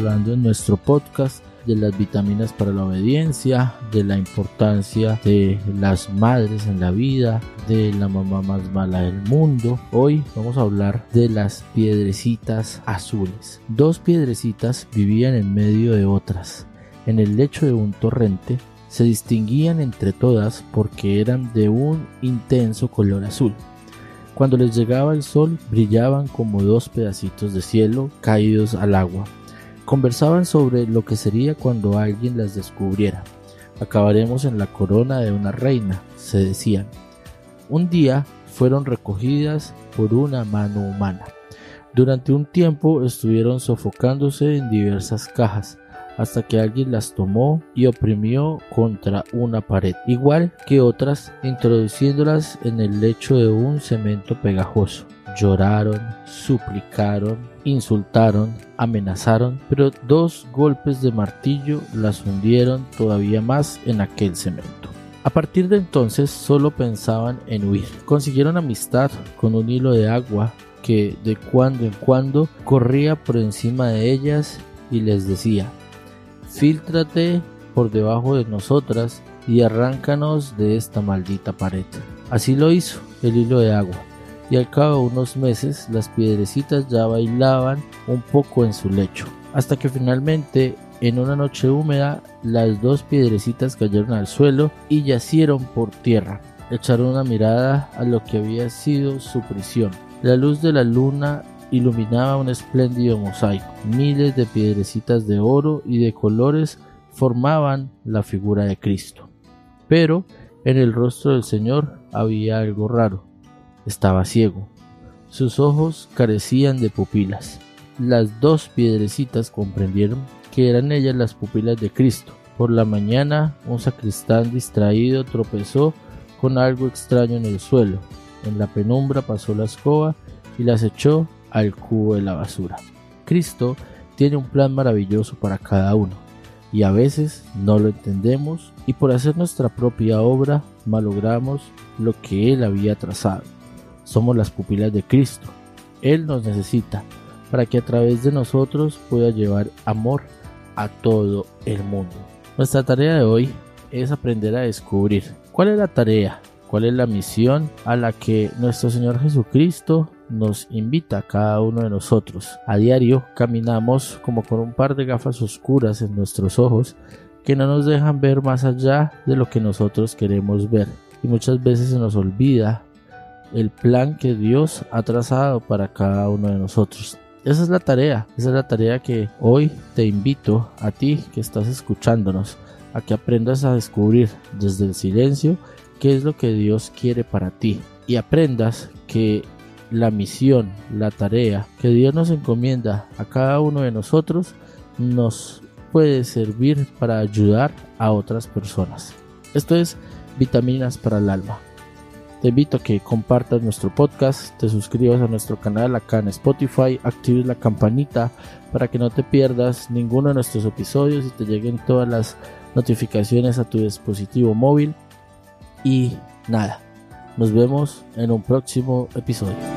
hablando en nuestro podcast de las vitaminas para la obediencia, de la importancia de las madres en la vida, de la mamá más mala del mundo. Hoy vamos a hablar de las piedrecitas azules. Dos piedrecitas vivían en medio de otras. En el lecho de un torrente se distinguían entre todas porque eran de un intenso color azul. Cuando les llegaba el sol brillaban como dos pedacitos de cielo caídos al agua. Conversaban sobre lo que sería cuando alguien las descubriera. Acabaremos en la corona de una reina, se decían. Un día fueron recogidas por una mano humana. Durante un tiempo estuvieron sofocándose en diversas cajas, hasta que alguien las tomó y oprimió contra una pared, igual que otras, introduciéndolas en el lecho de un cemento pegajoso. Lloraron, suplicaron, insultaron, amenazaron, pero dos golpes de martillo las hundieron todavía más en aquel cemento. A partir de entonces solo pensaban en huir. Consiguieron amistad con un hilo de agua que de cuando en cuando corría por encima de ellas y les decía, Fíltrate por debajo de nosotras y arráncanos de esta maldita pared. Así lo hizo el hilo de agua, y al cabo de unos meses las piedrecitas ya bailaban un poco en su lecho, hasta que finalmente en una noche húmeda las dos piedrecitas cayeron al suelo y yacieron por tierra. Echaron una mirada a lo que había sido su prisión. La luz de la luna iluminaba un espléndido mosaico. Miles de piedrecitas de oro y de colores formaban la figura de Cristo. Pero en el rostro del Señor había algo raro. Estaba ciego. Sus ojos carecían de pupilas. Las dos piedrecitas comprendieron que eran ellas las pupilas de Cristo. Por la mañana un sacristán distraído tropezó con algo extraño en el suelo. En la penumbra pasó la escoba y las echó al cubo de la basura. Cristo tiene un plan maravilloso para cada uno y a veces no lo entendemos y por hacer nuestra propia obra malogramos lo que Él había trazado. Somos las pupilas de Cristo. Él nos necesita para que a través de nosotros pueda llevar amor a todo el mundo. Nuestra tarea de hoy es aprender a descubrir cuál es la tarea, cuál es la misión a la que nuestro Señor Jesucristo nos invita a cada uno de nosotros. A diario caminamos como con un par de gafas oscuras en nuestros ojos que no nos dejan ver más allá de lo que nosotros queremos ver. Y muchas veces se nos olvida el plan que Dios ha trazado para cada uno de nosotros. Esa es la tarea, esa es la tarea que hoy te invito a ti que estás escuchándonos, a que aprendas a descubrir desde el silencio qué es lo que Dios quiere para ti y aprendas que la misión, la tarea que Dios nos encomienda a cada uno de nosotros nos puede servir para ayudar a otras personas. Esto es Vitaminas para el Alma. Te invito a que compartas nuestro podcast, te suscribas a nuestro canal acá en Spotify, actives la campanita para que no te pierdas ninguno de nuestros episodios y te lleguen todas las notificaciones a tu dispositivo móvil. Y nada, nos vemos en un próximo episodio.